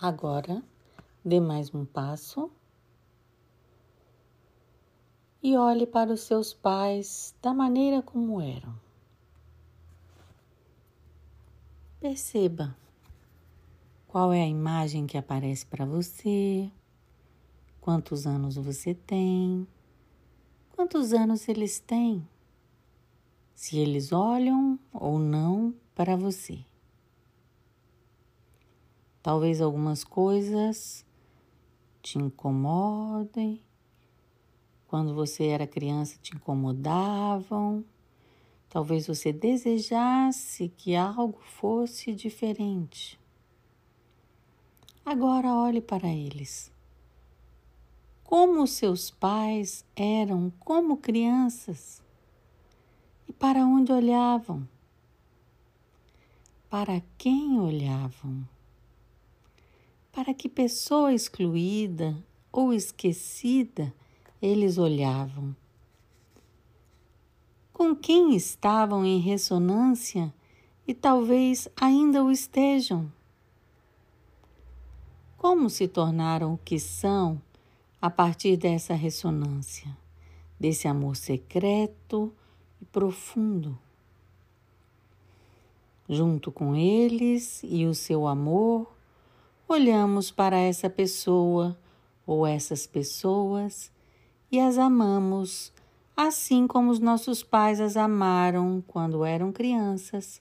Agora, dê mais um passo e olhe para os seus pais da maneira como eram. Perceba qual é a imagem que aparece para você, quantos anos você tem, quantos anos eles têm, se eles olham ou não para você. Talvez algumas coisas te incomodem. Quando você era criança, te incomodavam. Talvez você desejasse que algo fosse diferente. Agora olhe para eles. Como seus pais eram como crianças e para onde olhavam? Para quem olhavam? Para que pessoa excluída ou esquecida eles olhavam? Com quem estavam em ressonância e talvez ainda o estejam? Como se tornaram o que são a partir dessa ressonância, desse amor secreto e profundo? Junto com eles e o seu amor, olhamos para essa pessoa ou essas pessoas e as amamos, assim como os nossos pais as amaram quando eram crianças,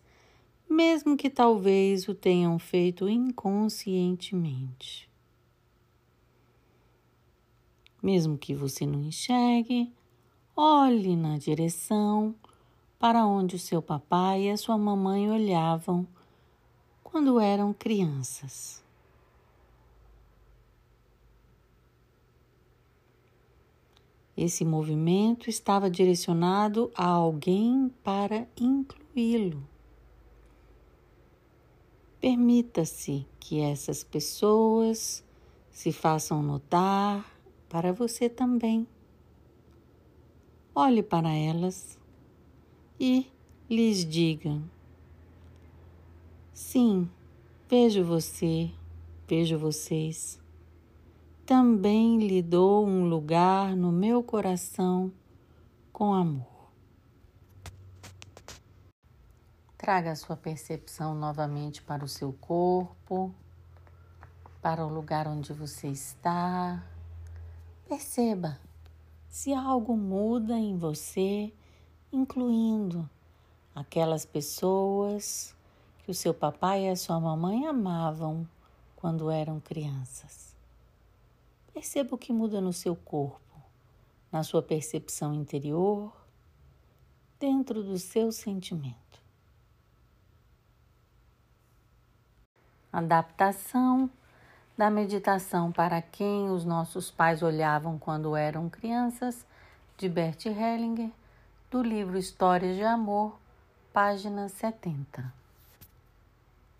mesmo que talvez o tenham feito inconscientemente. Mesmo que você não enxergue, olhe na direção para onde o seu papai e a sua mamãe olhavam quando eram crianças. Esse movimento estava direcionado a alguém para incluí-lo. Permita-se que essas pessoas se façam notar para você também. Olhe para elas e lhes diga: Sim, vejo você, vejo vocês também lhe dou um lugar no meu coração com amor. Traga a sua percepção novamente para o seu corpo, para o lugar onde você está. Perceba se algo muda em você, incluindo aquelas pessoas que o seu papai e a sua mamãe amavam quando eram crianças. Perceba o que muda no seu corpo, na sua percepção interior, dentro do seu sentimento. Adaptação da meditação para quem os nossos pais olhavam quando eram crianças, de Bert Hellinger, do livro Histórias de Amor, página 70.